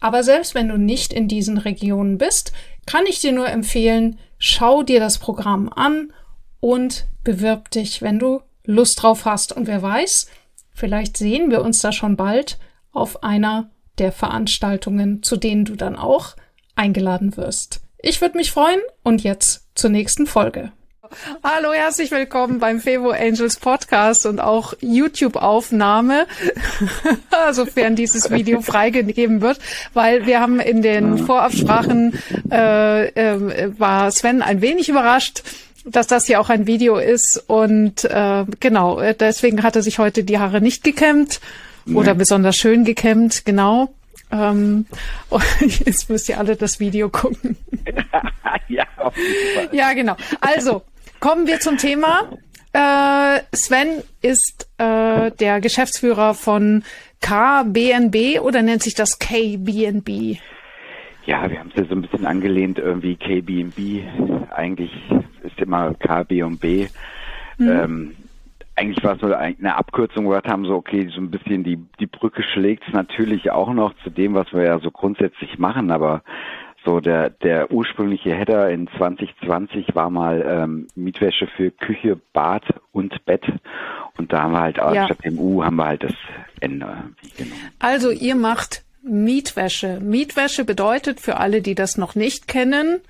Aber selbst wenn du nicht in diesen Regionen bist, kann ich dir nur empfehlen, schau dir das Programm an und bewirb dich, wenn du Lust drauf hast. Und wer weiß, vielleicht sehen wir uns da schon bald auf einer der Veranstaltungen, zu denen du dann auch eingeladen wirst. Ich würde mich freuen und jetzt zur nächsten Folge. Hallo, herzlich willkommen beim Fevo Angels Podcast und auch YouTube-Aufnahme, sofern dieses Video freigegeben wird, weil wir haben in den Vorabsprachen, äh, äh, war Sven ein wenig überrascht, dass das hier auch ein Video ist und äh, genau, deswegen hat er sich heute die Haare nicht gekämmt oder besonders schön gekämmt, genau. Ähm, jetzt müsst ihr alle das Video gucken. ja, ja, genau. Also, Kommen wir zum Thema. Äh, Sven ist äh, der Geschäftsführer von KBNB oder nennt sich das KBNB? Ja, wir haben es ja so ein bisschen angelehnt, irgendwie KBNB. Eigentlich ist immer KB und B. Mhm. Ähm, eigentlich war es so eine Abkürzung, wo wir haben, so okay, so ein bisschen die, die Brücke schlägt es natürlich auch noch zu dem, was wir ja so grundsätzlich machen, aber so der, der ursprüngliche Header in 2020 war mal ähm, Mietwäsche für Küche, Bad und Bett. Und da haben wir halt ja. statt dem U haben wir halt das Ende. Genau. Also ihr macht Mietwäsche. Mietwäsche bedeutet für alle, die das noch nicht kennen,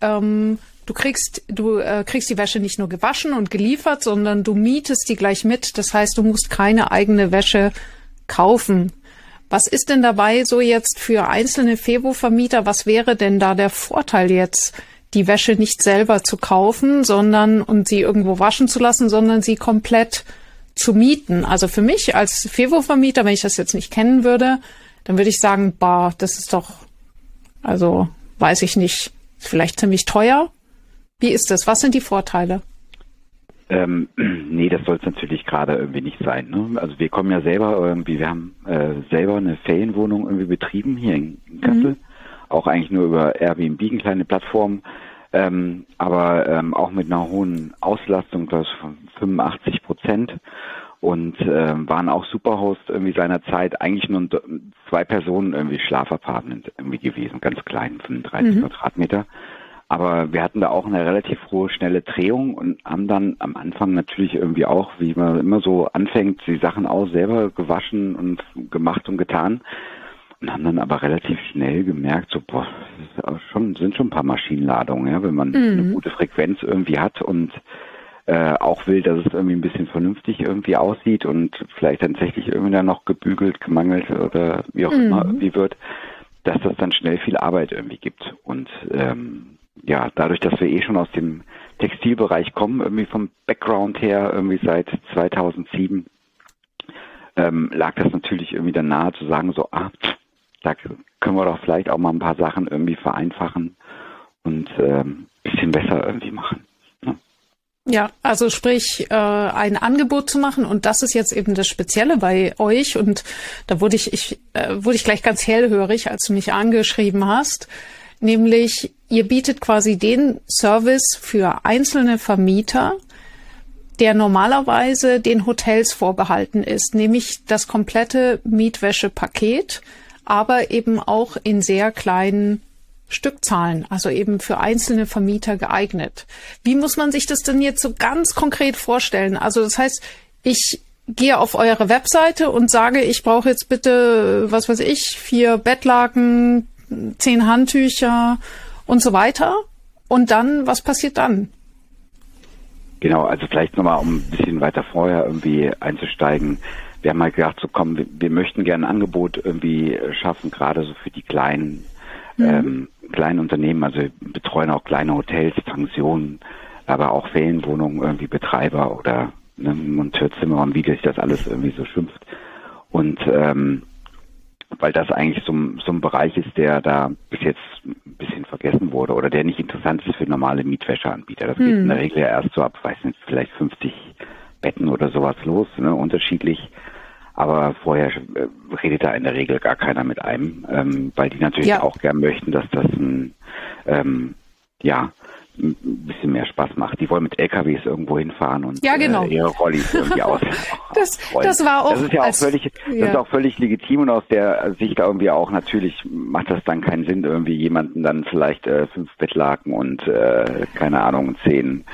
ähm, du kriegst du äh, kriegst die Wäsche nicht nur gewaschen und geliefert, sondern du mietest die gleich mit. Das heißt, du musst keine eigene Wäsche kaufen. Was ist denn dabei so jetzt für einzelne Fevo-Vermieter? Was wäre denn da der Vorteil jetzt, die Wäsche nicht selber zu kaufen, sondern und sie irgendwo waschen zu lassen, sondern sie komplett zu mieten? Also für mich als Fevo-Vermieter, wenn ich das jetzt nicht kennen würde, dann würde ich sagen, bah, das ist doch Also weiß ich nicht, vielleicht ziemlich teuer. Wie ist das? Was sind die Vorteile? Ähm, nee, das soll es natürlich gerade irgendwie nicht sein. Ne? Also wir kommen ja selber irgendwie, wir haben äh, selber eine Ferienwohnung irgendwie betrieben hier in, in Kassel. Mhm. Auch eigentlich nur über Airbnb, eine kleine Plattform. Ähm, aber ähm, auch mit einer hohen Auslastung, das von 85 Prozent und ähm, waren auch Superhost irgendwie seiner Zeit eigentlich nur zwei Personen irgendwie Schlafapartment irgendwie gewesen, ganz klein, 35 mhm. Quadratmeter. Aber wir hatten da auch eine relativ hohe, schnelle Drehung und haben dann am Anfang natürlich irgendwie auch, wie man immer so anfängt, die Sachen auch selber gewaschen und gemacht und getan. Und haben dann aber relativ schnell gemerkt, so, boah, das schon, sind schon ein paar Maschinenladungen, ja, wenn man mhm. eine gute Frequenz irgendwie hat und äh, auch will, dass es irgendwie ein bisschen vernünftig irgendwie aussieht und vielleicht tatsächlich irgendwie dann noch gebügelt, gemangelt oder wie auch mhm. immer irgendwie wird, dass das dann schnell viel Arbeit irgendwie gibt. Und ähm, ja, dadurch, dass wir eh schon aus dem Textilbereich kommen, irgendwie vom Background her, irgendwie seit 2007, ähm, lag das natürlich irgendwie dann nahe zu sagen, so, ah, da können wir doch vielleicht auch mal ein paar Sachen irgendwie vereinfachen und ähm, bisschen besser irgendwie machen. Ja, also sprich, äh, ein Angebot zu machen und das ist jetzt eben das Spezielle bei euch und da wurde ich, ich äh, wurde ich gleich ganz hellhörig, als du mich angeschrieben hast, nämlich ihr bietet quasi den Service für einzelne Vermieter, der normalerweise den Hotels vorbehalten ist, nämlich das komplette Mietwäschepaket, aber eben auch in sehr kleinen Stückzahlen, also eben für einzelne Vermieter geeignet. Wie muss man sich das denn jetzt so ganz konkret vorstellen? Also das heißt, ich gehe auf eure Webseite und sage, ich brauche jetzt bitte, was weiß ich, vier Bettlaken, zehn Handtücher und so weiter. Und dann, was passiert dann? Genau, also vielleicht nochmal, um ein bisschen weiter vorher irgendwie einzusteigen. Wir haben mal halt gedacht, so komm, wir, wir möchten gerne ein Angebot irgendwie schaffen, gerade so für die kleinen mhm. ähm, kleinen Unternehmen, also betreuen auch kleine Hotels, Pensionen, aber auch Ferienwohnungen, irgendwie Betreiber oder ne, Monteurzimmer und wie sich das alles irgendwie so schimpft. Und ähm, weil das eigentlich so, so ein Bereich ist, der da bis jetzt ein bisschen vergessen wurde oder der nicht interessant ist für normale Mietwäscheanbieter. Das hm. geht in der Regel erst so ab, weiß nicht, vielleicht 50 Betten oder sowas los, ne, unterschiedlich. Aber vorher äh, redet da in der Regel gar keiner mit einem, ähm, weil die natürlich ja. auch gern möchten, dass das ein, ähm, ja, ein bisschen mehr Spaß macht. Die wollen mit LKWs irgendwo hinfahren und ja, genau. äh, ihre Rollis irgendwie aus. das, das war auch. Das ist ja auch völlig, das ist auch völlig legitim und aus der Sicht irgendwie auch natürlich macht das dann keinen Sinn, irgendwie jemanden dann vielleicht äh, fünf Bettlaken und äh, keine Ahnung zehn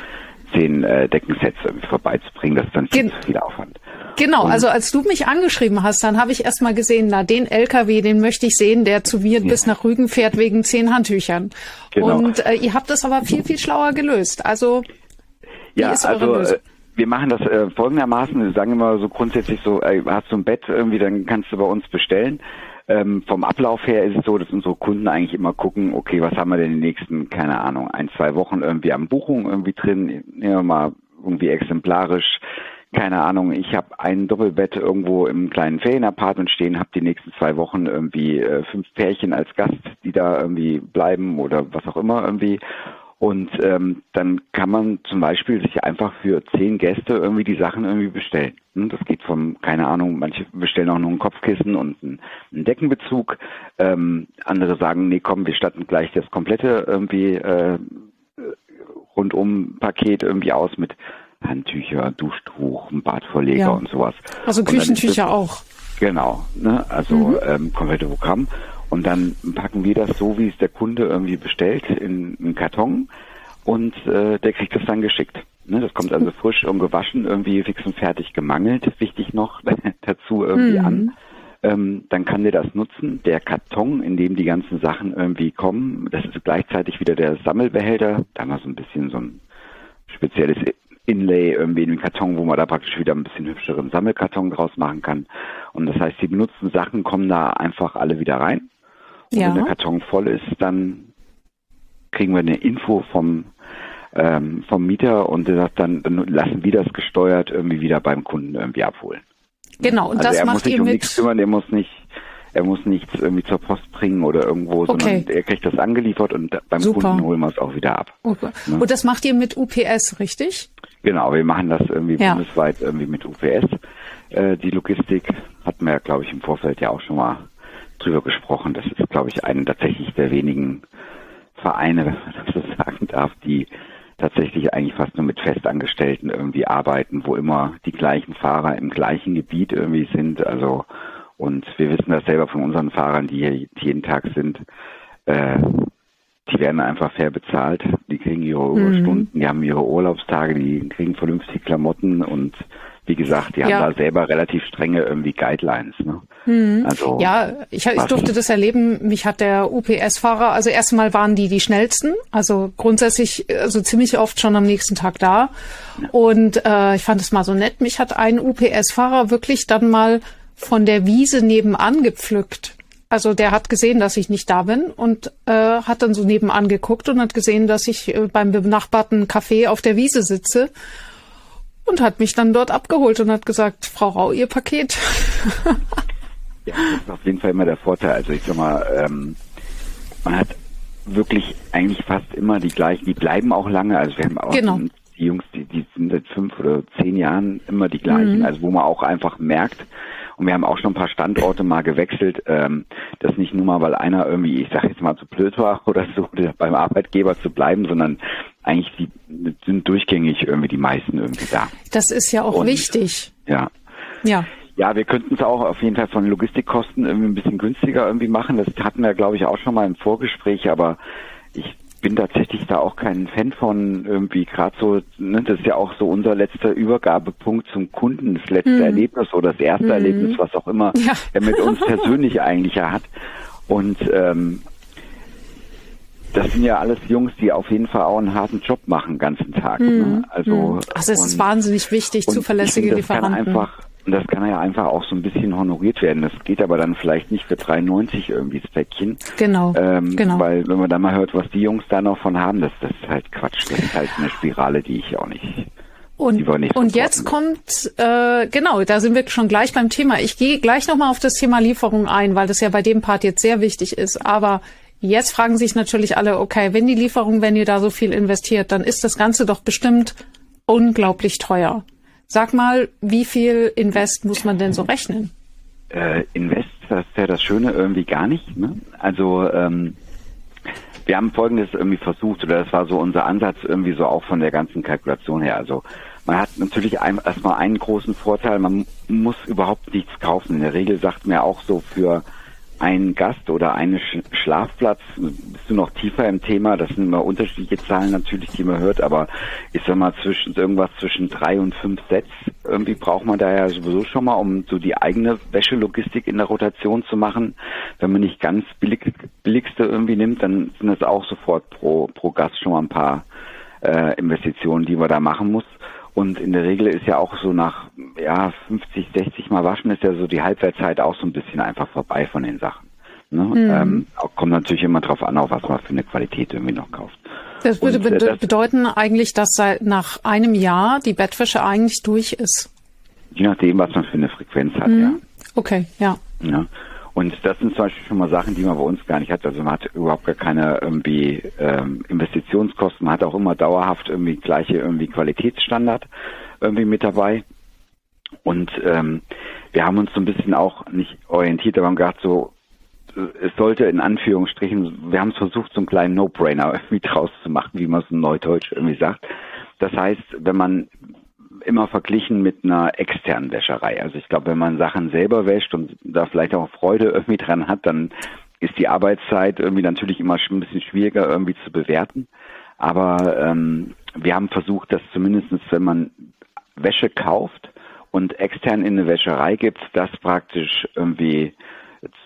zehn äh, Deckensets irgendwie vorbeizubringen. Das ist dann viel Gen zu viel Aufwand. Genau, also als du mich angeschrieben hast, dann habe ich erst mal gesehen, na, den LKW, den möchte ich sehen, der zu mir ja. bis nach Rügen fährt wegen zehn Handtüchern. Genau. Und äh, ihr habt das aber viel, viel schlauer gelöst. Also, wie ja, ist eure also, Lösung? Äh, wir machen das äh, folgendermaßen, wir sagen immer so grundsätzlich so, äh, hast du ein Bett irgendwie, dann kannst du bei uns bestellen. Ähm, vom Ablauf her ist es so, dass unsere Kunden eigentlich immer gucken, okay, was haben wir denn in den nächsten, keine Ahnung, ein, zwei Wochen irgendwie an Buchungen irgendwie drin, nehmen wir mal irgendwie exemplarisch keine Ahnung, ich habe ein Doppelbett irgendwo im kleinen Ferienapartment stehen, habe die nächsten zwei Wochen irgendwie äh, fünf Pärchen als Gast, die da irgendwie bleiben oder was auch immer irgendwie. Und ähm, dann kann man zum Beispiel sich einfach für zehn Gäste irgendwie die Sachen irgendwie bestellen. Hm, das geht vom, keine Ahnung, manche bestellen auch nur ein Kopfkissen und einen, einen Deckenbezug. Ähm, andere sagen, nee, komm, wir statten gleich das komplette irgendwie äh, rundum Paket irgendwie aus mit Handtücher, Duschtuch, ein Badverleger ja. und sowas. Also Küchentücher das, auch. Genau, ne? also mhm. ähm, komplette Programm. Und dann packen wir das so, wie es der Kunde irgendwie bestellt, in einen Karton und äh, der kriegt das dann geschickt. Ne? Das kommt also frisch und gewaschen, irgendwie fix und fertig gemangelt, wichtig noch dazu irgendwie mhm. an. Ähm, dann kann der das nutzen. Der Karton, in dem die ganzen Sachen irgendwie kommen, das ist gleichzeitig wieder der Sammelbehälter. Da haben wir so ein bisschen so ein spezielles Inlay irgendwie in den Karton, wo man da praktisch wieder ein bisschen hübscheren Sammelkarton draus machen kann. Und das heißt, die benutzten Sachen kommen da einfach alle wieder rein. Und ja. wenn der Karton voll ist, dann kriegen wir eine Info vom ähm, vom Mieter und der sagt dann, dann lassen wir das gesteuert irgendwie wieder beim Kunden irgendwie abholen. Genau, und also das er macht muss sich ihr um mit nichts kümmern, der muss nicht er muss nichts irgendwie zur Post bringen oder irgendwo, sondern Okay. er kriegt das angeliefert und beim Super. Kunden holen wir es auch wieder ab. Okay. Ne? Und das macht ihr mit UPS, richtig? Genau, wir machen das irgendwie Ja. bundesweit irgendwie mit UPS. Äh, die Logistik hatten wir, glaube ich, im Vorfeld ja auch schon mal drüber gesprochen. Das ist, glaube ich, eine tatsächlich der wenigen Vereine, wenn man das so sagen darf, die tatsächlich eigentlich fast nur mit Festangestellten irgendwie arbeiten, wo immer die gleichen Fahrer im gleichen Gebiet irgendwie sind. Also und wir wissen das selber von unseren Fahrern, die hier jeden Tag sind. Äh, die werden einfach fair bezahlt. Die kriegen ihre Stunden, die haben ihre Urlaubstage, die kriegen vernünftige Klamotten und wie gesagt, die haben Ja. da selber relativ strenge irgendwie Guidelines. Ne? Also Ja, ich, ich durfte das erleben. Mich hat der UPS-Fahrer, also erstmal waren die die schnellsten, also grundsätzlich, also ziemlich oft schon am nächsten Tag da. Und äh, ich fand es mal so nett. Mich hat ein UPS-Fahrer wirklich dann mal von der Wiese nebenan gepflückt. Also der hat gesehen, dass ich nicht da bin und äh, hat dann so nebenan geguckt und hat gesehen, dass ich äh, beim benachbarten Café auf der Wiese sitze und hat mich dann dort abgeholt und hat gesagt, Frau Rau, Ihr Paket. Ja, das ist auf jeden Fall immer der Vorteil. Also ich sag mal, ähm, man hat wirklich eigentlich fast immer die gleichen, die bleiben auch lange. Also wir haben auch Genau. die Jungs, die, die sind seit fünf oder zehn Jahren immer die gleichen, also wo man auch einfach merkt, und wir haben auch schon ein paar Standorte mal gewechselt, ähm, dass nicht nur mal, weil einer irgendwie, ich sag jetzt mal, zu blöd war oder so, beim Arbeitgeber zu bleiben, sondern eigentlich die sind durchgängig irgendwie die meisten irgendwie da. Das ist ja auch Und- wichtig. Ja. Ja. Ja, wir könnten es auch auf jeden Fall von Logistikkosten irgendwie ein bisschen günstiger irgendwie machen. Das hatten wir, glaube ich, auch schon mal im Vorgespräch, aber ich bin tatsächlich da auch kein Fan von irgendwie gerade so, ne, das ist ja auch so unser letzter Übergabepunkt zum Kunden, das letzte Erlebnis oder das erste Erlebnis, was auch immer Ja. er mit uns persönlich eigentlich ja hat. Und ähm, das sind ja alles Jungs, die auf jeden Fall auch einen harten Job machen, den ganzen Tag. Ne? Also, Also es ist wahnsinnig wichtig, zuverlässige ich finde, das Lieferanten. Kann einfach, und das kann ja einfach auch so ein bisschen honoriert werden. Das geht aber dann vielleicht nicht für 3,90 irgendwie das Päckchen. Genau, Ähm, genau. Weil wenn man dann mal hört, was die Jungs da noch von haben, das, das ist halt Quatsch. Das ist halt eine Spirale, die ich auch nicht. Und, und jetzt kommt, äh, genau, da sind wir schon gleich beim Thema. Ich gehe gleich nochmal auf das Thema Lieferung ein, weil das ja bei dem Part jetzt sehr wichtig ist. Aber jetzt fragen sich natürlich alle, okay, wenn die Lieferung, wenn ihr da so viel investiert, dann ist das Ganze doch bestimmt unglaublich teuer. Sag mal, wie viel Invest muss man denn so rechnen? Äh, Invest, das ist ja das Schöne irgendwie gar nicht. Ne? Also ähm, wir haben Folgendes irgendwie versucht, oder das war so unser Ansatz irgendwie so auch von der ganzen Kalkulation her. Also man hat natürlich ein, erstmal einen großen Vorteil, man muss überhaupt nichts kaufen. In der Regel sagt man ja auch so für einen Gast oder einen Sch Schlafplatz, bist du noch tiefer im Thema, das sind immer unterschiedliche Zahlen natürlich, die man hört, aber ich sag mal zwischen irgendwas zwischen drei und fünf Sets irgendwie braucht man da ja sowieso schon mal, um so die eigene Wäschelogistik in der Rotation zu machen. Wenn man nicht ganz billig, billigste irgendwie nimmt, dann sind das auch sofort pro, pro Gast schon mal ein paar äh, Investitionen, die man da machen muss. Und in der Regel ist ja auch so nach ja 50, 60 Mal waschen ist ja so die Halbwertzeit auch so ein bisschen einfach vorbei von den Sachen. Ne? Ähm, auch, kommt natürlich immer drauf an, auf was man für eine Qualität irgendwie noch kauft. Das würde Und, äh, das- bedeuten eigentlich, dass seit nach einem Jahr die Bettwäsche eigentlich durch ist. Je nachdem, was man für eine Frequenz hat, ja. Okay, ja. Ja. Und das sind zum Beispiel schon mal Sachen, die man bei uns gar nicht hat. Also man hat überhaupt gar keine irgendwie ähm, Investitionskosten. Man hat auch immer dauerhaft irgendwie gleiche irgendwie Qualitätsstandard irgendwie mit dabei. Und ähm, wir haben uns so ein bisschen auch nicht orientiert, aber haben gedacht, so es sollte in Anführungsstrichen, wir haben es versucht, so einen kleinen No-Brainer irgendwie draus zu machen, wie man es in Neudeutsch irgendwie sagt. Das heißt, wenn man immer verglichen mit einer externen Wäscherei. Also ich glaube, wenn man Sachen selber wäscht und da vielleicht auch Freude irgendwie dran hat, dann ist die Arbeitszeit irgendwie natürlich immer ein bisschen schwieriger irgendwie zu bewerten. Aber ähm, wir haben versucht, dass zumindestens, wenn man Wäsche kauft und extern in eine Wäscherei gibt, das praktisch irgendwie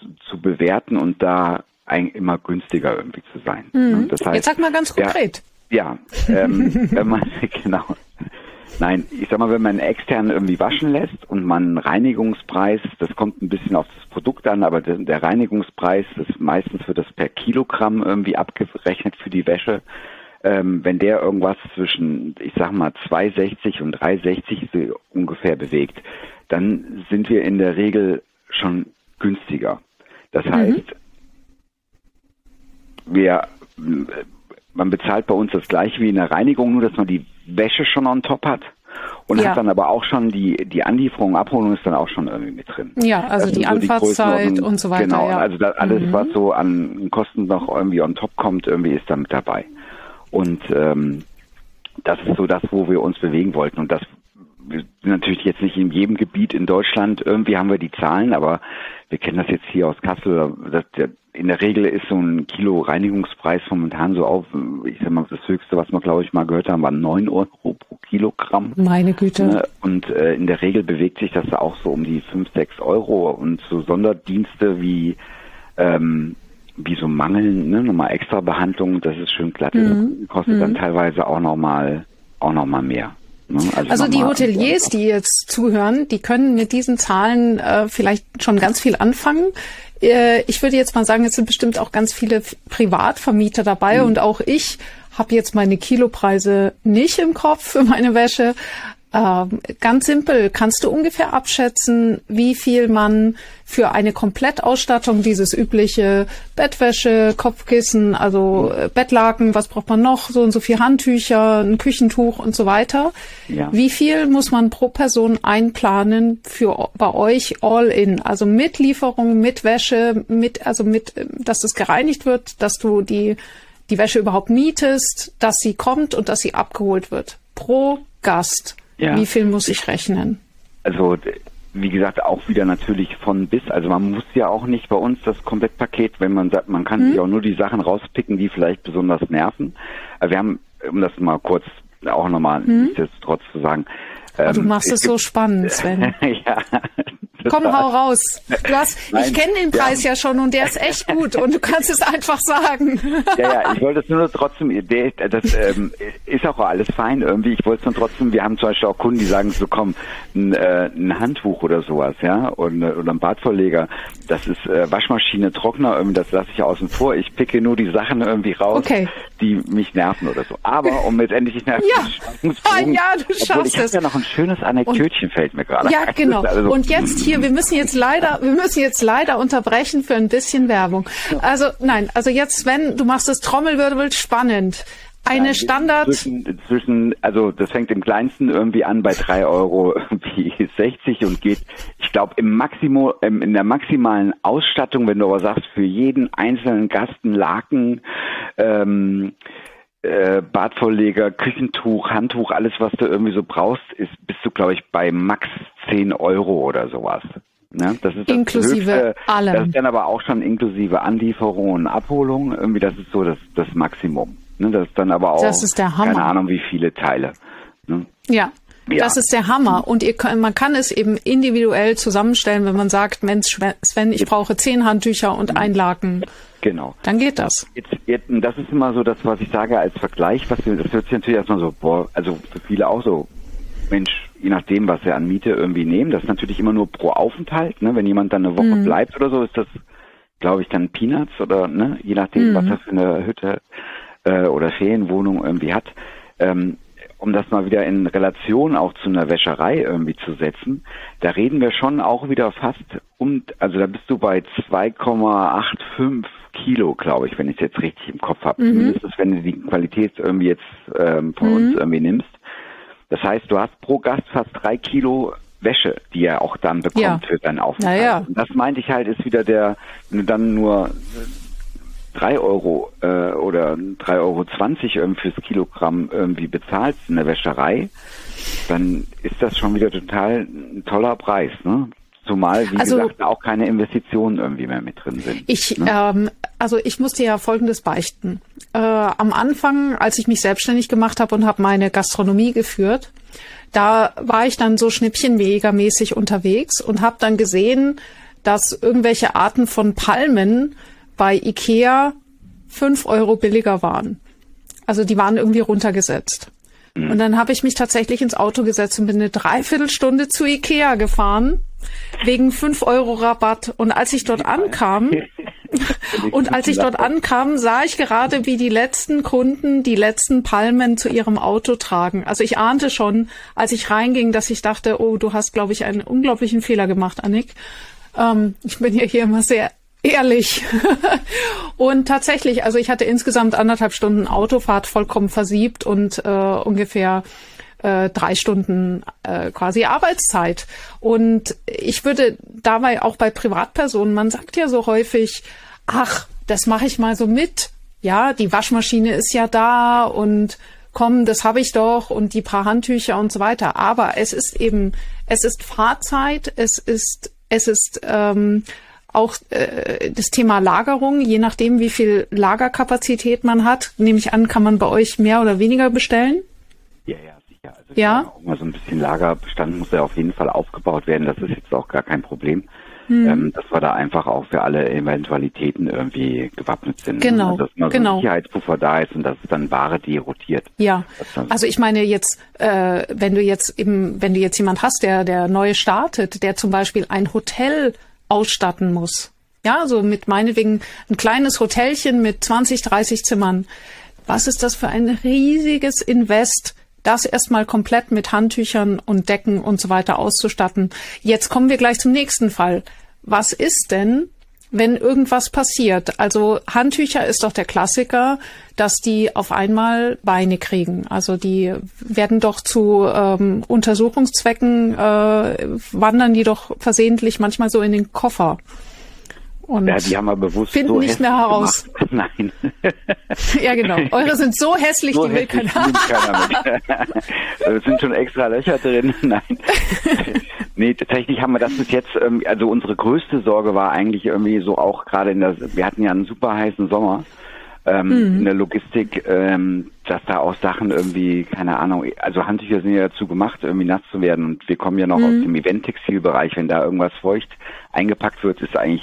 zu, zu bewerten und da ein, immer günstiger irgendwie zu sein. Ne? Das Jetzt sag mal ganz ja, konkret. ja, ähm, wenn man, genau. Nein, ich sag mal, wenn man extern irgendwie waschen lässt und man einen Reinigungspreis, das kommt ein bisschen auf das Produkt an, aber der, Reinigungspreis ist meistens wird das per Kilogramm irgendwie abgerechnet für die Wäsche. Ähm, wenn der irgendwas zwischen, ich sag mal, 2,60 und 3,60 so ungefähr bewegt, dann sind wir in der Regel schon günstiger. Das heißt, mhm. wir, man bezahlt bei uns das gleiche wie in der Reinigung, nur dass man die Wäsche schon on top hat. Und ja. hat dann aber auch schon die, die Anlieferung, Abholung ist dann auch schon irgendwie mit drin. Ja, also die so Anfahrtszeit die und so weiter. Genau, ja. also alles, mhm. was so an Kosten noch irgendwie on top kommt, irgendwie ist da mit dabei. Und ähm, das ist so das, wo wir uns bewegen wollten. Und das natürlich jetzt nicht in jedem Gebiet in Deutschland, irgendwie haben wir die Zahlen, aber wir kennen das jetzt hier aus Kassel. In der Regel ist so ein Kilo Reinigungspreis momentan so auf, ich sag mal, das höchste, was wir glaube ich mal gehört haben, war neun Euro pro Kilogramm. Meine Güte. Ne, und äh, in der Regel bewegt sich das auch so um die fünf, sechs Euro und so Sonderdienste wie ähm, wie so Mangeln, ne, nochmal extra Behandlung, das ist schön glatt, mhm. kostet mhm. dann teilweise auch nochmal auch noch mal mehr. Ne? Also, also die Hoteliers, die jetzt zuhören, die können mit diesen Zahlen äh, vielleicht schon ganz viel anfangen. Äh, ich würde jetzt mal sagen, es sind bestimmt auch ganz viele Privatvermieter dabei mhm. und auch ich habe jetzt meine Kilopreise nicht im Kopf für meine Wäsche, ganz simpel, kannst du ungefähr abschätzen, wie viel man für eine Komplettausstattung, dieses übliche Bettwäsche, Kopfkissen, also äh, Bettlaken, was braucht man noch, so und so viel Handtücher, ein Küchentuch und so weiter. Ja. Wie viel muss man pro Person einplanen für bei euch all in? Also mit Lieferung, mit Wäsche, mit, also mit, dass es gereinigt wird, dass du die, die Wäsche überhaupt mietest, dass sie kommt und dass sie abgeholt wird. Pro Gast. Ja. Wie viel muss ich rechnen? Also wie gesagt, auch wieder natürlich von bis. Also man muss ja auch nicht bei uns das Komplettpaket, wenn man sagt, man kann hm. sich auch nur die Sachen rauspicken, die vielleicht besonders nerven. Also wir haben, um das mal kurz auch nochmal hm. trotz zu sagen. Oh, du ähm, machst es, es so spannend, Sven. ja, Komm, hau raus. Du hast, Nein, ich kenne den Preis ja. ja. schon und der ist echt gut und du kannst es einfach sagen. Ja, ja, ich wollte es nur trotzdem, der, das ähm, ist auch alles fein irgendwie. Ich wollte es nur trotzdem, wir haben zum Beispiel auch Kunden, die sagen so, komm, ein, äh, ein Handtuch oder sowas, ja, und, äh, oder ein Badvorleger, das ist äh, Waschmaschine, Trockner, irgendwie, das lasse ich außen vor. Ich picke nur die Sachen irgendwie raus, okay. Die mich nerven oder so. Aber um letztendlich nicht ja. ah, ja, du schaffst ich es. ja noch ein schönes Anekdötchen, fällt mir gerade Ja, genau. Also, und jetzt hier hier, wir müssen jetzt leider, wir müssen jetzt leider unterbrechen für ein bisschen Werbung. Also nein, also jetzt, Sven, du machst das Trommelwirbel spannend. Eine ja, Standard. Zwischen, zwischen, also das fängt im kleinsten irgendwie an bei drei Euro 60 und geht, ich glaube, im Maximum, in der maximalen Ausstattung, wenn du aber sagst, für jeden einzelnen Gasten Laken, ähm, äh, Badvorleger, Küchentuch, Handtuch, alles, was du irgendwie so brauchst, ist, bist du, glaube ich, bei max 10 Euro oder sowas. Ne? Das ist inklusive das höchste, allem. Das ist dann aber auch schon inklusive Anlieferung und Abholung. Irgendwie, das ist so das, das Maximum. Ne? Das ist dann aber auch, das ist der Hammer. keine Ahnung, wie viele Teile. Ne? Ja, ja. Das ist der Hammer. Und ihr man kann es eben individuell zusammenstellen, wenn man sagt, Mensch, Sven, ich brauche zehn Handtücher und ein Laken. Genau. Dann geht das. Jetzt, jetzt, das ist immer so das, was ich sage als Vergleich. Was wir, das hört sich natürlich erstmal so, boah, also für viele auch so, Mensch, je nachdem, was sie an Miete irgendwie nehmen, das ist natürlich immer nur pro Aufenthalt. Ne? Wenn jemand dann eine Woche mhm. bleibt oder so, ist das, glaube ich, dann Peanuts oder ne, je nachdem, mhm. was er für eine Hütte äh, oder Ferienwohnung irgendwie hat. Ähm, um das mal wieder in Relation auch zu einer Wäscherei irgendwie zu setzen, da reden wir schon auch wieder fast um, also da bist du bei 2,85 Kilo, glaube ich, wenn ich es jetzt richtig im Kopf habe. Mhm. Zumindest wenn du die Qualität irgendwie jetzt ähm, von mhm. uns irgendwie nimmst. Das heißt, du hast pro Gast fast drei Kilo Wäsche, die er auch dann bekommt ja. für seinen Aufenthalt. Ja, Und das meinte ich halt, ist wieder der, wenn du dann nur drei Euro äh, oder drei Euro zwanzig fürs Kilogramm irgendwie bezahlst in der Wäscherei, dann ist das schon wieder total ein toller Preis, ne? Zumal, wie also, gesagt, auch keine Investitionen irgendwie mehr mit drin sind. Ich, ne? ähm, also ich musste ja Folgendes beichten. Äh, am Anfang, als ich mich selbstständig gemacht habe und habe meine Gastronomie geführt, da war ich dann so schnippchenjägermäßig unterwegs und habe dann gesehen, dass irgendwelche Arten von Palmen bei Ikea fünf Euro billiger waren. Also die waren irgendwie runtergesetzt. Mhm. Und dann habe ich mich tatsächlich ins Auto gesetzt und bin eine Dreiviertelstunde zu Ikea gefahren, wegen fünf Euro Rabatt. Und als ich dort ankam, und als ich dort ankam, sah ich gerade, wie die letzten Kunden die letzten Palmen zu ihrem Auto tragen. Also ich ahnte schon, als ich reinging, dass ich dachte, oh, du hast, glaube ich, einen unglaublichen Fehler gemacht, Annik. Ähm, ich bin ja hier immer sehr Ehrlich. und tatsächlich, also ich hatte insgesamt anderthalb Stunden Autofahrt vollkommen versiebt und äh, ungefähr äh, drei Stunden äh, quasi Arbeitszeit. Und ich würde dabei auch bei Privatpersonen, man sagt ja so häufig, ach, das mache ich mal so mit. Ja, die Waschmaschine ist ja da und komm, das habe ich doch und die paar Handtücher und so weiter. Aber es ist eben, es ist Fahrzeit, es ist, es ist ähm, auch äh, das Thema Lagerung, je nachdem, wie viel Lagerkapazität man hat, nehme ich an, kann man bei euch mehr oder weniger bestellen? Ja, ja, sicher. Also ja. Auch mal so ein bisschen Lagerbestand muss ja auf jeden Fall aufgebaut werden. Das ist jetzt auch gar kein Problem. Hm. Ähm, dass wir da einfach auch für alle Eventualitäten irgendwie gewappnet sind. Genau. Also, dass mal so genau. ein Sicherheitspuffer da ist und dass es dann Ware, die rotiert. Ja. Also ich meine jetzt, äh, wenn du jetzt eben, wenn du jetzt jemand hast, der, der neu startet, der zum Beispiel ein Hotel ausstatten muss. Ja, so mit meinetwegen ein kleines Hotelchen mit 20, 30 Zimmern. Was ist das für ein riesiges Invest? das erstmal komplett mit Handtüchern und Decken und so weiter auszustatten. Jetzt kommen wir gleich zum nächsten Fall. Was ist denn, wenn irgendwas passiert? Also Handtücher ist doch der Klassiker, dass die auf einmal Beine kriegen. Also die werden doch zu ähm, Untersuchungszwecken, äh, wandern die doch versehentlich manchmal so in den Koffer. Und ja, die haben wir bewusst finden so nicht mehr heraus. Gemacht. Nein. ja, genau. Eure sind so hässlich, so die will hässlich, keiner. keiner mit. Es sind schon extra Löcher drin. Nein. nee, tatsächlich haben wir das bis jetzt, ähm, also unsere größte Sorge war eigentlich irgendwie so auch gerade in der, wir hatten ja einen super heißen Sommer. Ähm, Mhm. in der Logistik, ähm, dass da auch Sachen irgendwie, keine Ahnung, also Handtücher sind ja dazu gemacht, irgendwie nass zu werden und wir kommen ja noch aus Mhm. dem Event-Textilbereich, wenn da irgendwas feucht eingepackt wird, ist eigentlich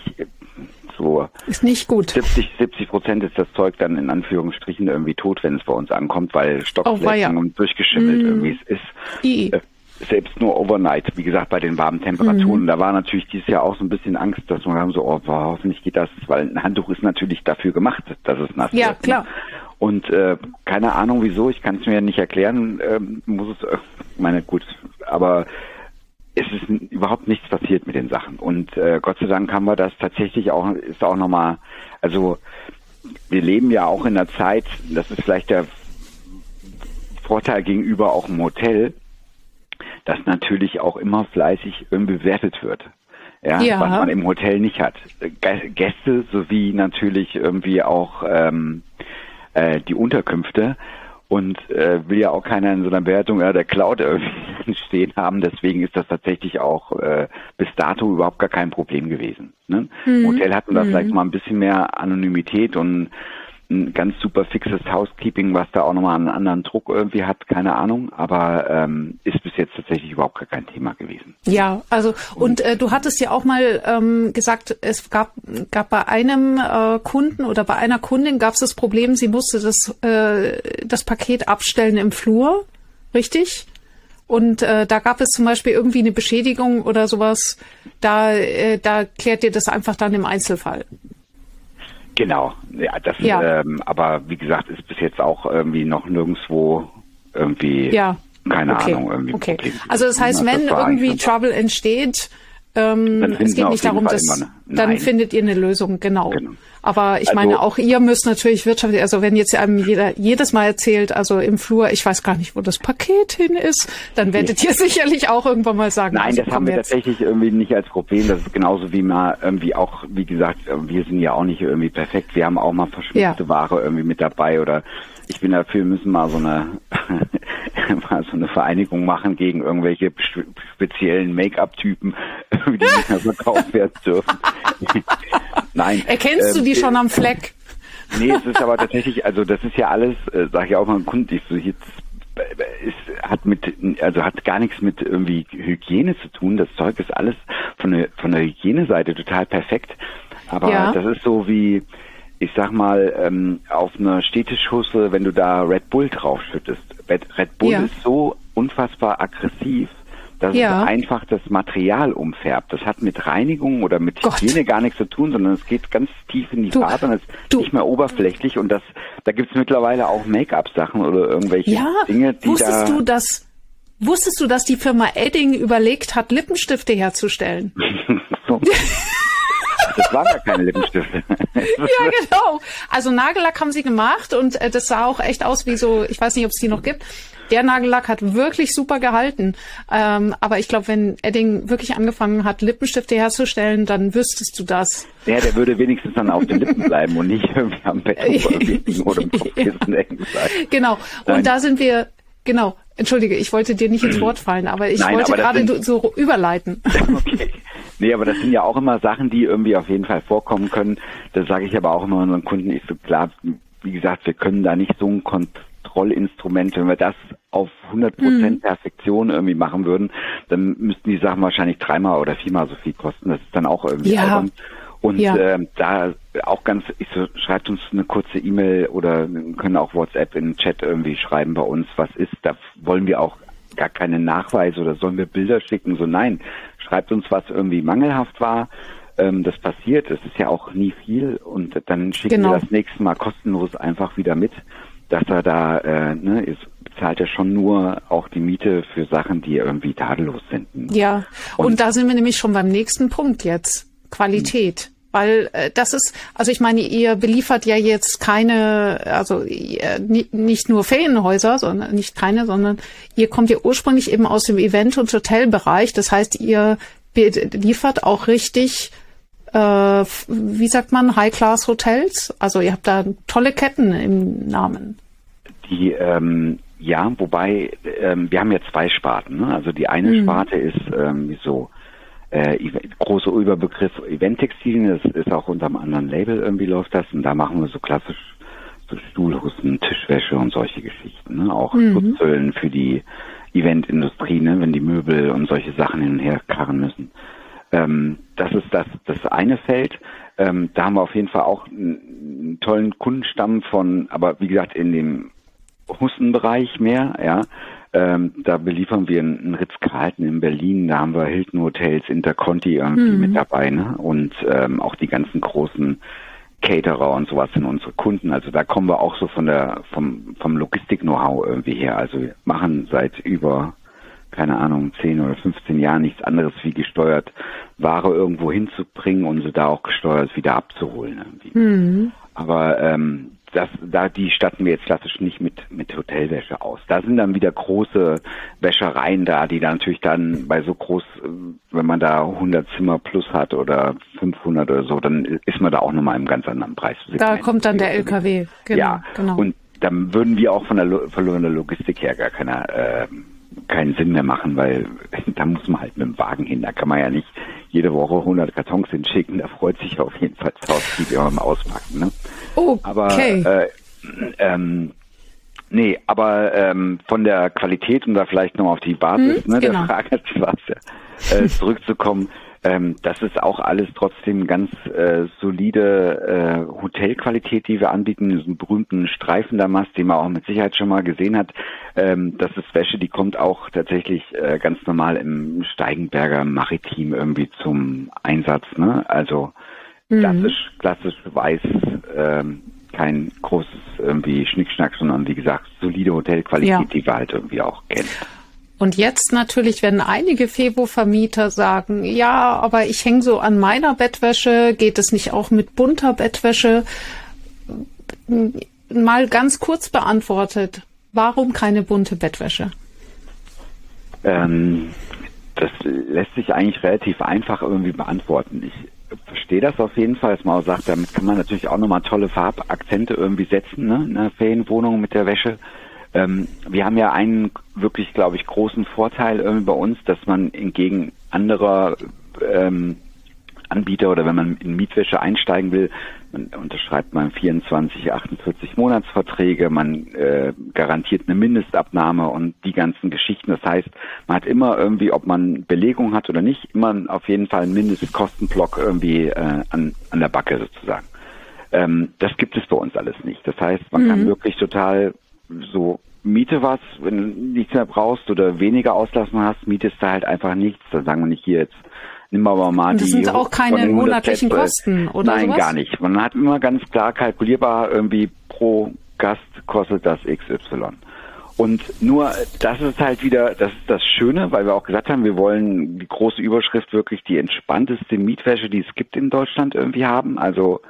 so Ist nicht gut. 70, 70 Prozent ist das Zeug dann in Anführungsstrichen irgendwie tot, wenn es bei uns ankommt, weil Oh, Stockflecken und durchgeschimmelt Mm. irgendwie ist. I. Äh, selbst nur overnight, wie gesagt, bei den warmen. Temperaturen. Da war natürlich dieses Jahr auch so ein bisschen Angst, dass man haben so, oh, boah, hoffentlich geht das, weil ein Handtuch ist natürlich dafür gemacht, dass es nass Ja, wird. ne? klar. Und äh, keine Ahnung wieso, ich kann es mir nicht erklären, ähm, muss es, äh, meine gut, aber es ist überhaupt nichts passiert mit den Sachen. Und äh, Gott sei Dank haben wir das tatsächlich auch, ist auch nochmal, also wir leben ja auch in einer Zeit, das ist vielleicht der Vorteil gegenüber auch im Hotel, dass natürlich auch immer fleißig irgendwie bewertet wird. Ja, Ja. was man im Hotel nicht hat. Gäste sowie natürlich irgendwie auch ähm, äh, die Unterkünfte und äh, will ja auch keiner in so einer Bewertung ja, der Cloud irgendwie stehen haben. Deswegen ist das tatsächlich auch äh, bis dato überhaupt gar kein Problem gewesen. Ne? Im Hotel hatten wir vielleicht mal ein bisschen mehr Anonymität und ein ganz super fixes Housekeeping, was da auch nochmal einen anderen Druck irgendwie hat, keine Ahnung, aber ähm, ist bis jetzt tatsächlich überhaupt gar kein Thema gewesen. Ja, also und äh, du hattest ja auch mal ähm, gesagt, es gab gab bei einem äh, Kunden oder bei einer Kundin gab es das Problem, sie musste das äh, das Paket abstellen im Flur, richtig? Und äh, da gab es zum Beispiel irgendwie eine Beschädigung oder sowas. Da äh, da klärt ihr das einfach dann im Einzelfall. Genau, ja, das Ja. Ähm, aber wie gesagt, ist bis jetzt auch irgendwie noch nirgendwo irgendwie Ja. keine okay. Ahnung irgendwie. Okay. Problem Also das heißt, gewesen. wenn war irgendwie Trouble entsteht, ähm, es geht nicht darum, dass immer eine- dann Nein. findet ihr eine Lösung, genau. Genau. Aber ich Also- meine, auch ihr müsst natürlich wirtschaftlich, also wenn jetzt einem jeder jedes Mal erzählt, also im Flur, ich weiß gar nicht, wo das Paket hin ist, dann werdet ihr sicherlich auch irgendwann mal sagen, Nein, also das haben wir jetzt. tatsächlich irgendwie nicht als Problem. Das ist genauso wie mal irgendwie auch, wie gesagt, äh, wir sind ja auch nicht irgendwie perfekt. Wir haben auch mal verschmutzte Ja. Ware irgendwie mit dabei oder ich bin dafür, wir müssen mal so eine mal so eine Vereinigung machen gegen irgendwelche spe- speziellen Make-up-Typen, die nicht mehr verkauft werden dürfen. Nein. Erkennst du ähm, die schon am Fleck? Nee, es ist aber tatsächlich, also das ist ja alles, äh, sage ich auch mal Kunden, ich so jetzt äh, es hat mit, also hat gar nichts mit irgendwie Hygiene zu tun. Das Zeug ist alles von der von der Hygieneseite total perfekt. Aber Ja. das ist so wie, ich sag mal, ähm, auf einer Städtischusse, wenn du da Red Bull draufschüttest. Red, Red Bull Ja. ist so unfassbar aggressiv, dass Ja. es einfach das Material umfärbt. Das hat mit Reinigung oder mit Gott. Hygiene gar nichts zu tun, sondern es geht ganz tief in die Du- Farbe und es ist nicht mehr oberflächlich und das, da gibt's mittlerweile auch Make-up-Sachen oder irgendwelche Ja, Dinge, die wusstest da. du, dass wusstest du, dass die Firma Edding überlegt hat, Lippenstifte herzustellen? so. Das waren gar keine Lippenstifte. ja, genau. Also Nagellack haben sie gemacht und äh, das sah auch echt aus wie so, ich weiß nicht, ob es die noch gibt. Der Nagellack hat wirklich super gehalten. Ähm, aber ich glaube, wenn Edding wirklich angefangen hat, Lippenstifte herzustellen, dann wüsstest du das. Ja, der würde wenigstens dann auf den Lippen bleiben und nicht irgendwie am Bett oder im Kopfkissen hängen bleiben. Genau. Und Nein. da sind wir, genau. Entschuldige, ich wollte dir nicht ins Wort fallen, aber ich Nein, wollte gerade sind... so überleiten. Okay. Nee, aber das sind ja auch immer Sachen, die irgendwie auf jeden Fall vorkommen können. Das sage ich aber auch immer unseren Kunden. Ich so klar, wie gesagt, wir können da nicht so ein Kontrollinstrument, wenn wir das auf 100 Prozent mhm. Perfektion irgendwie machen würden, dann müssten die Sachen wahrscheinlich dreimal oder viermal so viel kosten. Das ist dann auch irgendwie ja. albern. Und ja. äh, da auch ganz, ich so, schreibt uns eine kurze E-Mail oder können auch WhatsApp in den Chat irgendwie schreiben bei uns, was ist. Da wollen wir auch gar keine Nachweise oder sollen wir Bilder schicken. So nein, schreibt uns, was irgendwie mangelhaft war. Ähm, das passiert, das ist ja auch nie viel und dann schicken genau. wir das nächste Mal kostenlos einfach wieder mit, dass er da, äh, ne, ist, zahlt er schon nur auch die Miete für Sachen, die irgendwie tadellos sind. Ja, und, und da sind wir nämlich schon beim nächsten Punkt jetzt. Qualität. Weil äh, das ist, also ich meine, ihr beliefert ja jetzt keine, also äh, nicht nur Ferienhäuser, sondern nicht keine, sondern ihr kommt ja ursprünglich eben aus dem Event- und Hotelbereich. Das heißt, ihr liefert auch richtig, äh, wie sagt man, High-Class-Hotels. Also ihr habt da tolle Ketten im Namen. Die ähm, ja, wobei ähm, wir haben ja zwei Sparten. Ne? Also die eine mhm. Sparte ist ähm, so äh, große Überbegriff Eventtextilien, das ist auch unter einem anderen Label irgendwie läuft das und da machen wir so klassisch so Stuhlhusten, Tischwäsche und solche Geschichten, ne? auch mhm. Schutzhüllen für die Eventindustrie, ne? wenn die Möbel und solche Sachen hin und her karren müssen. Ähm, das ist das, das eine Feld. Ähm, da haben wir auf jeden Fall auch einen, tollen Kundenstamm von, aber wie gesagt, in dem Hustenbereich mehr, ja. Ähm, da beliefern wir einen Ritz-Carlton in Berlin, da haben wir Hilton Hotels, Interconti irgendwie mhm. mit dabei, ne? Und ähm, auch die ganzen großen Caterer und sowas sind unsere Kunden. Also da kommen wir auch so von der vom vom Logistik-Know-how irgendwie her. Also wir machen seit über keine Ahnung, 10 oder 15 Jahren nichts anderes wie gesteuert, Ware irgendwo hinzubringen und sie da auch gesteuert wieder abzuholen. Irgendwie. Mhm. Aber ähm, das, da die statten wir jetzt klassisch nicht mit mit Hotelwäsche aus. Da sind dann wieder große Wäschereien da, die dann natürlich dann bei so groß, wenn man da 100 Zimmer plus hat oder 500 oder so, dann ist man da auch nochmal im ganz anderen Preis. Da kommt dann der LKW. Genau, ja, genau. Und dann würden wir auch von der verlorenen Logistik her gar keiner äh, keinen Sinn mehr machen, weil da muss man halt mit dem Wagen hin. Da kann man ja nicht jede Woche 100 Kartons hinschicken. Da freut sich auf jeden Fall das Haustier beim Auspacken. Ne? Okay. Aber äh, ähm, nee, aber ähm, von der Qualität und da vielleicht noch auf die Basis hm, ne, genau. der Frage äh, zurückzukommen. Ähm, das ist auch alles trotzdem ganz äh, solide äh, Hotelqualität, die wir anbieten. Diesen berühmten Streifendamast, den man auch mit Sicherheit schon mal gesehen hat. Ähm, das ist Wäsche, die kommt auch tatsächlich äh, ganz normal im Steigenberger Maritim irgendwie zum Einsatz. Ne? Also mhm. klassisch, klassisch weiß, ähm, kein großes irgendwie Schnickschnack, sondern wie gesagt solide Hotelqualität, ja. die wir halt irgendwie auch kennen. Und jetzt natürlich werden einige Febo-Vermieter sagen, ja, aber ich hänge so an meiner Bettwäsche, geht es nicht auch mit bunter Bettwäsche? Mal ganz kurz beantwortet, warum keine bunte Bettwäsche? Ähm, das lässt sich eigentlich relativ einfach irgendwie beantworten. Ich verstehe das auf jeden Fall, dass man auch sagt, damit kann man natürlich auch nochmal tolle Farbakzente irgendwie setzen, ne? in Ferienwohnung mit der Wäsche. Ähm, wir haben ja einen wirklich, glaube ich, großen Vorteil irgendwie bei uns, dass man entgegen anderer ähm, Anbieter oder wenn man in Mietwäsche einsteigen will, man unterschreibt man 24, 48 Monatsverträge, man äh, garantiert eine Mindestabnahme und die ganzen Geschichten. Das heißt, man hat immer irgendwie, ob man Belegung hat oder nicht, immer auf jeden Fall einen Mindestkostenblock irgendwie äh, an, an der Backe sozusagen. Ähm, das gibt es bei uns alles nicht. Das heißt, man mhm. kann wirklich total so miete was, wenn du nichts mehr brauchst oder weniger auslassen hast, mietest du halt einfach nichts. Dann sagen wir nicht hier jetzt, nimm aber mal das die. Das sind auch keine monatlichen Plätze. Kosten, oder? Nein, sowas? gar nicht. Man hat immer ganz klar kalkulierbar irgendwie pro Gast kostet das XY. Und nur das ist halt wieder, das ist das Schöne, weil wir auch gesagt haben, wir wollen die große Überschrift wirklich die entspannteste Mietwäsche, die es gibt in Deutschland irgendwie haben. Also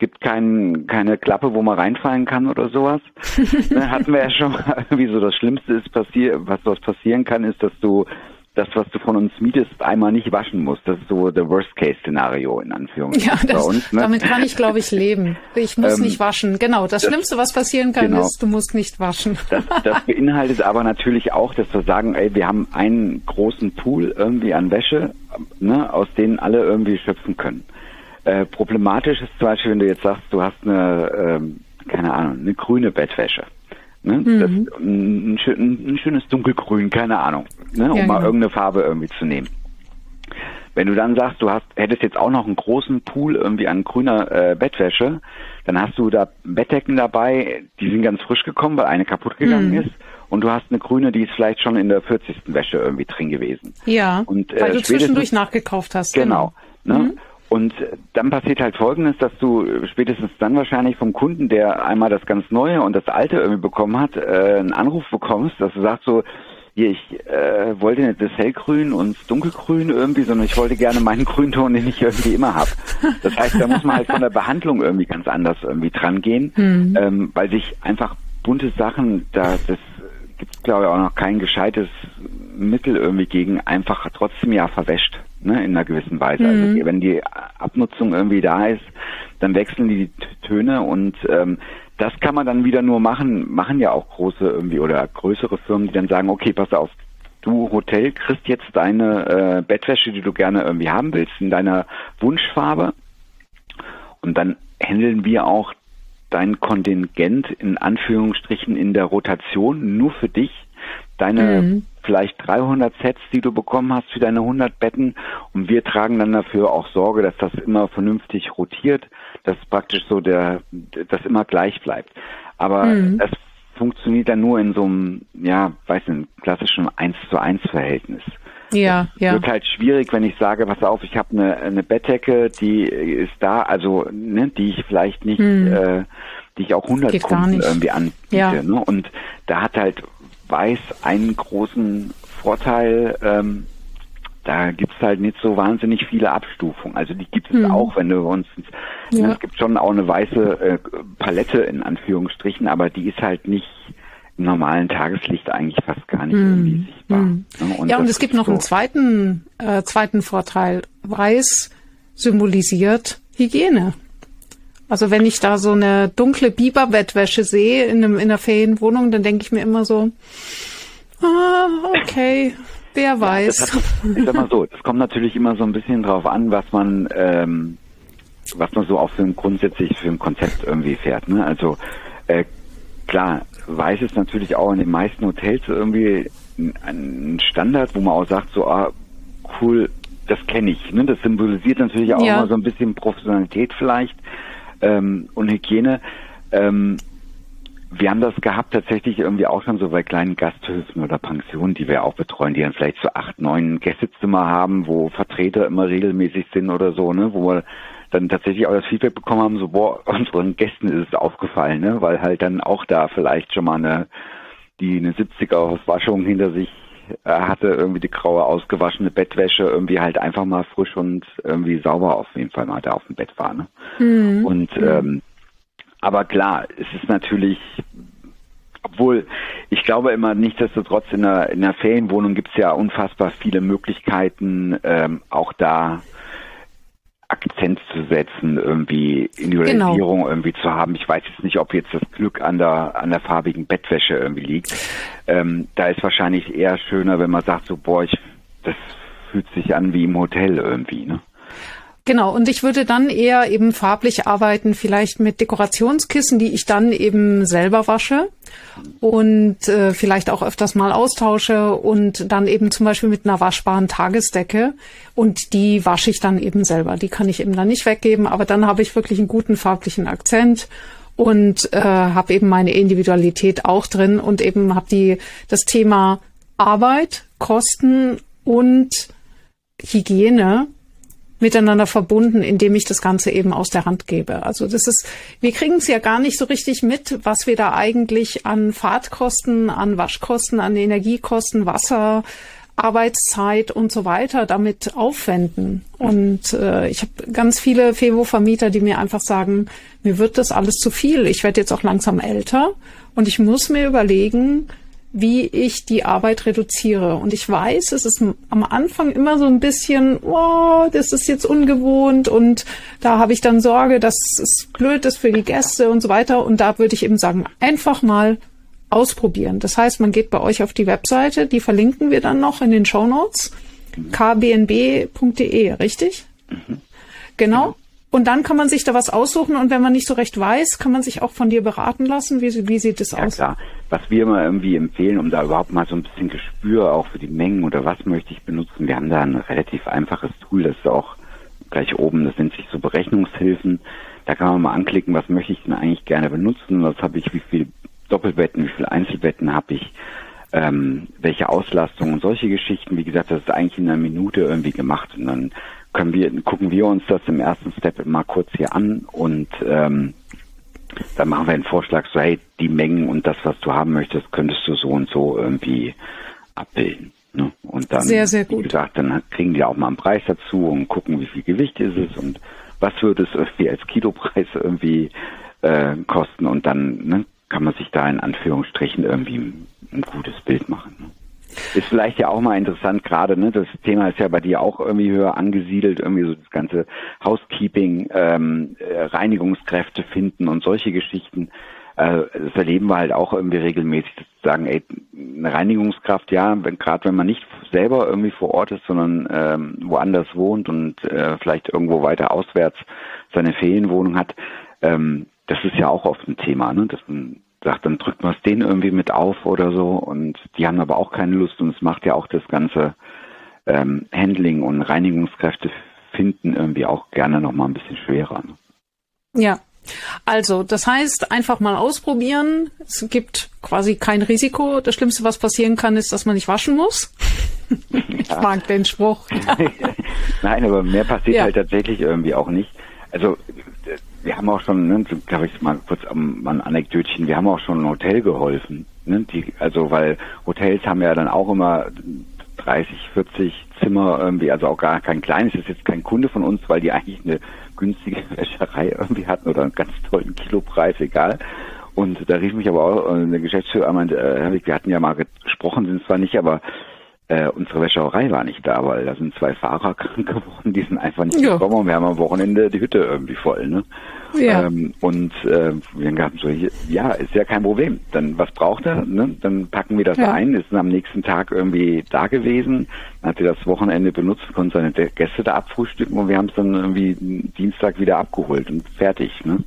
gibt kein, keine Klappe, wo man reinfallen kann oder sowas. ne, hatten wir ja schon mal, wie so das Schlimmste ist passiert, was was passieren kann, ist, dass du das, was du von uns mietest, einmal nicht waschen musst. Das ist so der Worst-Case-Szenario in Anführungszeichen ja, das, bei uns. Ne? Damit kann ich, glaube ich, leben. Ich muss ähm, nicht waschen. Genau, das, das, Schlimmste, was passieren kann, genau. ist, du musst nicht waschen. Das, das beinhaltet aber natürlich auch, dass wir sagen, ey, wir haben einen großen Pool irgendwie an Wäsche, ne, aus denen alle irgendwie schöpfen können. Äh, problematisch ist zum Beispiel, wenn du jetzt sagst, du hast eine, ähm, keine Ahnung, eine grüne Bettwäsche. Ne? Mhm. Das, ein, ein, schönes dunkelgrün, keine Ahnung, ne? um ja, mal genau. irgendeine Farbe irgendwie zu nehmen. Wenn du dann sagst, du hast, hättest jetzt auch noch einen großen Pool irgendwie an grüner äh, Bettwäsche, dann hast du da Bettdecken dabei, die sind ganz frisch gekommen, weil eine kaputt gegangen mhm. ist. Und du hast eine grüne, die ist vielleicht schon in der 40. Wäsche irgendwie drin gewesen. Ja, und, äh, weil du zwischendurch nachgekauft hast. Genau. genau. Ne? Mhm. Und dann passiert halt Folgendes, dass du spätestens dann wahrscheinlich vom Kunden, der einmal das ganz Neue und das Alte irgendwie bekommen hat, äh, einen Anruf bekommst, dass du sagst so, hier, ich äh, wollte nicht das Hellgrün und das Dunkelgrün irgendwie, sondern ich wollte gerne meinen Grünton, den ich irgendwie immer habe. Das heißt, da muss man halt von der Behandlung irgendwie ganz anders irgendwie dran gehen, mhm. ähm, weil sich einfach bunte Sachen, da das gibt es glaube ich auch noch kein gescheites Mittel irgendwie gegen einfach trotzdem ja verwäscht ne, in einer gewissen Weise. Also mhm. Also wenn die Abnutzung irgendwie da ist, dann wechseln die Töne und ähm, das kann man dann wieder nur machen, machen ja auch große irgendwie oder größere Firmen, die dann sagen, okay, pass auf, du Hotel kriegst jetzt deine äh, Bettwäsche, die du gerne irgendwie haben willst, in deiner Wunschfarbe. Und dann handeln wir auch dein Kontingent in Anführungsstrichen in der Rotation nur für dich deine mhm. Vielleicht 300 Sets, die du bekommen hast für deine 100 Betten und wir tragen dann dafür auch Sorge, dass das immer vernünftig rotiert, dass praktisch so der, das immer gleich bleibt. Aber mhm. das funktioniert dann nur in so einem, ja, weiß nicht, klassischen 1 zu 1 Verhältnis. Ja, das ja. Wird halt schwierig, wenn ich sage, pass auf, ich habe eine, eine Bettdecke, die ist da, also ne, die ich vielleicht nicht, hm. äh, die ich auch 100 Geht Kunden irgendwie anbiete. Ja. Ne? Und da hat halt weiß einen großen Vorteil, ähm, da gibt's halt nicht so wahnsinnig viele Abstufungen. Also die gibt es mhm. auch, wenn du uns, ja. ne, es gibt schon auch eine weiße äh, Palette in Anführungsstrichen, aber die ist halt nicht im normalen Tageslicht eigentlich fast gar nicht mhm. irgendwie sichtbar. Ne? Und ja, und es gibt noch so. einen zweiten, äh, zweiten Vorteil. Weiß symbolisiert Hygiene. Also wenn ich da so eine dunkle Biberbettwäsche sehe in, einem, in einer Ferienwohnung, dann denke ich mir immer so, ah, okay, wer weiß. Ja, hat, ich sag mal so, es kommt natürlich immer so ein bisschen drauf an, was man, ähm, was man so auch für ein grundsätzlich für ein Konzept irgendwie fährt. Ne? Also äh, klar, weiß ist natürlich auch in den meisten Hotels irgendwie ein Standard, wo man auch sagt, so, ah, cool, das kenne ich. Ne? Das symbolisiert natürlich auch ja. immer so ein bisschen Professionalität vielleicht ähm, und Hygiene. Ähm, wir haben das gehabt tatsächlich irgendwie auch schon so bei kleinen Gasthöfen oder Pensionen, die wir auch betreuen, die dann vielleicht so acht, neun Gästezimmer haben, wo Vertreter immer regelmäßig sind oder so, ne, wo wir dann tatsächlich auch das Feedback bekommen haben, so boah, unseren Gästen ist es aufgefallen, ne, weil halt dann auch da vielleicht schon mal eine, die eine 70er Waschung hinter sich äh, hatte irgendwie die graue ausgewaschene Bettwäsche irgendwie halt einfach mal frisch und irgendwie sauber auf jeden Fall mal da auf dem Bett war. Ne? Mhm. Und ähm, aber klar, es ist natürlich, obwohl ich glaube immer nichtsdestotrotz in einer, in einer Ferienwohnung gibt es ja unfassbar viele Möglichkeiten, ähm, auch da Akzent zu setzen, irgendwie Individualisierung genau. irgendwie zu haben. Ich weiß jetzt nicht, ob jetzt das Glück an der an der farbigen Bettwäsche irgendwie liegt. Ähm, da ist wahrscheinlich eher schöner, wenn man sagt so, boah, ich, das fühlt sich an wie im Hotel irgendwie, ne? Genau, und ich würde dann eher eben farblich arbeiten, vielleicht mit Dekorationskissen, die ich dann eben selber wasche und äh, vielleicht auch öfters mal austausche und dann eben zum Beispiel mit einer waschbaren Tagesdecke und die wasche ich dann eben selber. Die kann ich eben dann nicht weggeben, aber dann habe ich wirklich einen guten farblichen Akzent und äh, habe eben meine Individualität auch drin und eben habe die das Thema Arbeit, Kosten und Hygiene miteinander verbunden, indem ich das Ganze eben aus der Hand gebe. Also das ist, wir kriegen es ja gar nicht so richtig mit, was wir da eigentlich an Fahrtkosten, an Waschkosten, an Energiekosten, Wasser, Arbeitszeit und so weiter damit aufwenden. Und äh, ich habe ganz viele Fevo-Vermieter, die mir einfach sagen, mir wird das alles zu viel. Ich werde jetzt auch langsam älter und ich muss mir überlegen, wie ich die Arbeit reduziere. Und ich weiß, es ist am Anfang immer so ein bisschen, oh, das ist jetzt ungewohnt und da habe ich dann Sorge, dass es blöd ist für die Gäste und so weiter. Und da würde ich eben sagen, einfach mal ausprobieren. Das heißt, man geht bei euch auf die Webseite, die verlinken wir dann noch in den Show Notes, kbnb.de, richtig? Mhm. Genau. Und dann kann man sich da was aussuchen und wenn man nicht so recht weiß, kann man sich auch von dir beraten lassen. Wie, wie sieht das ja, aus? Klar. Was wir immer irgendwie empfehlen, um da überhaupt mal so ein bisschen Gespür auch für die Mengen oder was möchte ich benutzen, wir haben da ein relativ einfaches Tool, das ist auch gleich oben, das nennt sich so Berechnungshilfen. Da kann man mal anklicken, was möchte ich denn eigentlich gerne benutzen, was habe ich, wie viel Doppelbetten, wie viele Einzelbetten habe ich, ähm, welche Auslastung und solche Geschichten. Wie gesagt, das ist eigentlich in einer Minute irgendwie gemacht und dann können wir, gucken wir uns das im ersten Step mal kurz hier an und ähm, dann machen wir einen Vorschlag, so hey, die Mengen und das, was du haben möchtest, könntest du so und so irgendwie abbilden. Ne? Und dann, sehr, sehr wie gesagt, dann kriegen die auch mal einen Preis dazu und gucken, wie viel Gewicht ist es und was würde es irgendwie als Kilopreis irgendwie äh, kosten und dann ne, kann man sich da in Anführungsstrichen irgendwie ein, ein gutes Bild machen. Ne? Ist vielleicht ja auch mal interessant gerade, ne? Das Thema ist ja bei dir auch irgendwie höher angesiedelt, irgendwie so das ganze Housekeeping, ähm, äh, Reinigungskräfte finden und solche Geschichten. Äh, das erleben wir halt auch irgendwie regelmäßig, dass sagen, ey, eine Reinigungskraft, ja, wenn, gerade wenn man nicht selber irgendwie vor Ort ist, sondern ähm, woanders wohnt und äh, vielleicht irgendwo weiter auswärts seine Ferienwohnung hat, ähm, das ist ja auch oft ein Thema, ne? dass man sagt, dann drückt man es denen irgendwie mit auf oder so und die haben aber auch keine Lust und es macht ja auch das ganze ähm, Handling und Reinigungskräfte finden irgendwie auch gerne noch mal ein bisschen schwerer. Ne? Ja, also, das heißt, einfach mal ausprobieren. Es gibt quasi kein Risiko. Das Schlimmste, was passieren kann, ist, dass man nicht waschen muss. ich ja. mag den Spruch. Nein, aber mehr passiert ja. halt tatsächlich irgendwie auch nicht. Also wir haben auch schon, ne, glaube ich mal kurz am, mal ein Anekdötchen, wir haben auch schon ein Hotel geholfen. Ne, die, also weil Hotels haben ja dann auch immer 30, 40 Zimmer irgendwie, also auch gar kein kleines, ist jetzt kein Kunde von uns, weil die eigentlich eine günstige Wäscherei irgendwie hatten oder einen ganz tollen Kilopreis, egal. Und da rief mich aber auch eine Geschäftsführer meinte, äh, wir hatten ja mal gesprochen, sind zwar nicht, aber äh, unsere Wäscherei war nicht da, weil da sind zwei Fahrer krank geworden, die sind einfach nicht ja. gekommen und wir haben am Wochenende die Hütte irgendwie voll, ne? Ja. Ähm, und äh, wir haben so, ja, ist ja kein Problem. Dann was braucht er? Ne? Dann packen wir das ja. ein, ist am nächsten Tag irgendwie da gewesen, dann hat er das Wochenende benutzt, konnte seine Gäste da abfrühstücken und wir haben es dann irgendwie Dienstag wieder abgeholt und fertig, ne?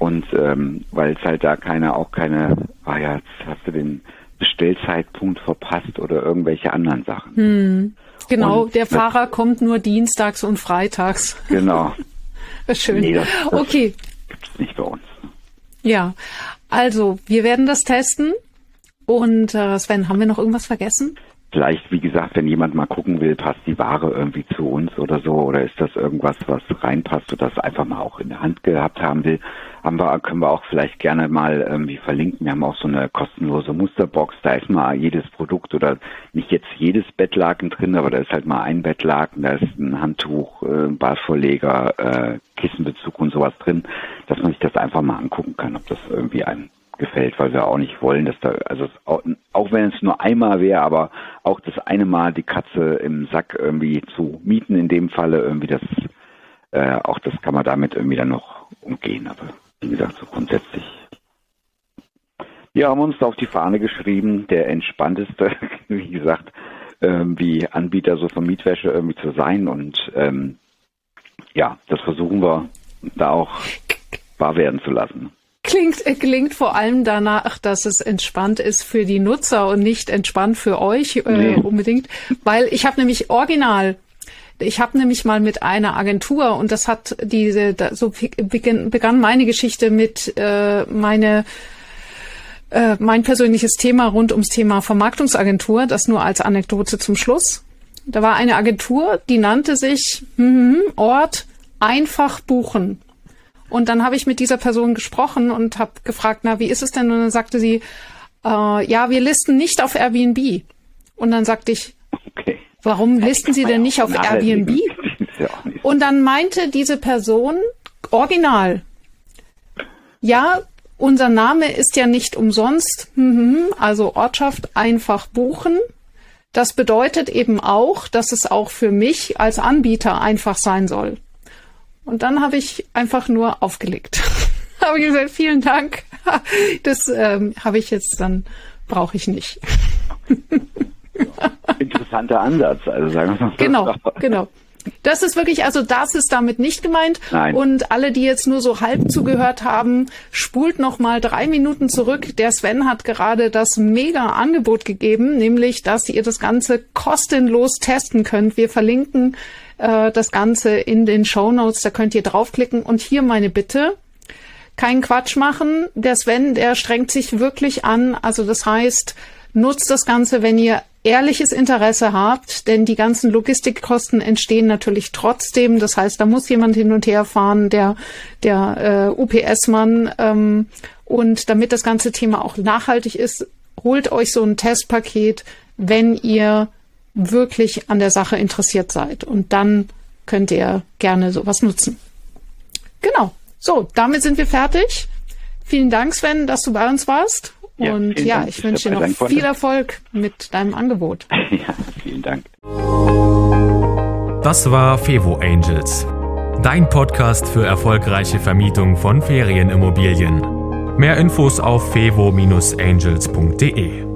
Und ähm, weil es halt da keine, auch keine, ah ja, jetzt hast du den Bestellzeitpunkt verpasst oder irgendwelche anderen Sachen. Hm. Genau, und der Fahrer kommt nur dienstags und freitags. Genau. Schön. Nee, das, das okay. Gibt's nicht bei uns. Ja, also wir werden das testen. Und äh, Sven, haben wir noch irgendwas vergessen? Vielleicht, wie gesagt, wenn jemand mal gucken will, passt die Ware irgendwie zu uns oder so, oder ist das irgendwas, was reinpasst oder das einfach mal auch in der Hand gehabt haben will, haben wir, können wir auch vielleicht gerne mal irgendwie verlinken. Wir haben auch so eine kostenlose Musterbox, da ist mal jedes Produkt oder nicht jetzt jedes Bettlaken drin, aber da ist halt mal ein Bettlaken, da ist ein Handtuch, äh, Badvorleger, äh, Kissenbezug und sowas drin, dass man sich das einfach mal angucken kann, ob das irgendwie einem gefällt, weil wir auch nicht wollen, dass da, also auch, auch wenn es nur einmal wäre, aber auch das eine Mal die Katze im Sack irgendwie zu mieten in dem Falle irgendwie das, äh, auch das kann man damit irgendwie dann noch umgehen. Aber wie gesagt, so grundsätzlich. Wir haben uns auf die Fahne geschrieben, der entspannteste, wie gesagt, ähm, wie Anbieter so von Mietwäsche irgendwie zu sein und ähm, ja, das versuchen wir da auch wahr werden zu lassen. Klingt, äh, klingt vor allem danach, dass es entspannt ist für die Nutzer und nicht entspannt für euch äh, nee. unbedingt, weil ich habe nämlich original ich habe nämlich mal mit einer Agentur und das hat diese so begann meine Geschichte mit äh, meine äh, mein persönliches Thema rund ums Thema Vermarktungsagentur, das nur als Anekdote zum Schluss. Da war eine Agentur, die nannte sich hm, Ort einfach buchen. Und dann habe ich mit dieser Person gesprochen und habe gefragt, na, wie ist es denn? Und dann sagte sie, äh, ja, wir listen nicht auf Airbnb. Und dann sagte ich, okay. Warum listen Sie denn nicht auf Airbnb? Und dann meinte diese Person original, ja, unser Name ist ja nicht umsonst, mhm, also Ortschaft einfach buchen. Das bedeutet eben auch, dass es auch für mich als Anbieter einfach sein soll. Und dann habe ich einfach nur aufgelegt. habe ich gesagt, vielen Dank. Das ähm, habe ich jetzt, dann brauche ich nicht. Interessanter Ansatz, also sagen wir mal. Genau, genau. Das ist wirklich, also das ist damit nicht gemeint. Nein. Und alle, die jetzt nur so halb zugehört haben, spult noch mal drei Minuten zurück. Der Sven hat gerade das mega Angebot gegeben, nämlich, dass ihr das Ganze kostenlos testen könnt. Wir verlinken äh, das Ganze in den Show Notes. Da könnt ihr draufklicken. Und hier meine Bitte. Kein Quatsch machen. Der Sven, der strengt sich wirklich an. Also das heißt, nutzt das Ganze, wenn ihr ehrliches Interesse habt, denn die ganzen Logistikkosten entstehen natürlich trotzdem. Das heißt, da muss jemand hin und her fahren, der, der äh, UPS-Mann. Ähm, und damit das ganze Thema auch nachhaltig ist, holt euch so ein Testpaket, wenn ihr wirklich an der Sache interessiert seid. Und dann könnt ihr gerne sowas nutzen. Genau. So, damit sind wir fertig. Vielen Dank, Sven, dass du bei uns warst. Ja, und ja, Dank, ich wünsche dir noch viel Erfolg mit deinem Angebot. ja, vielen Dank. Das war Fevo Angels, dein Podcast für erfolgreiche Vermietung von Ferienimmobilien. Mehr Infos auf fevo-angels.de.